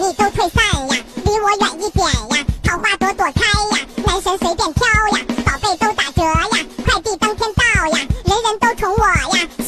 你都退散呀离我远一点呀桃花朵朵开呀男神随便挑呀宝贝都打折呀快递当天到呀人人都宠我呀。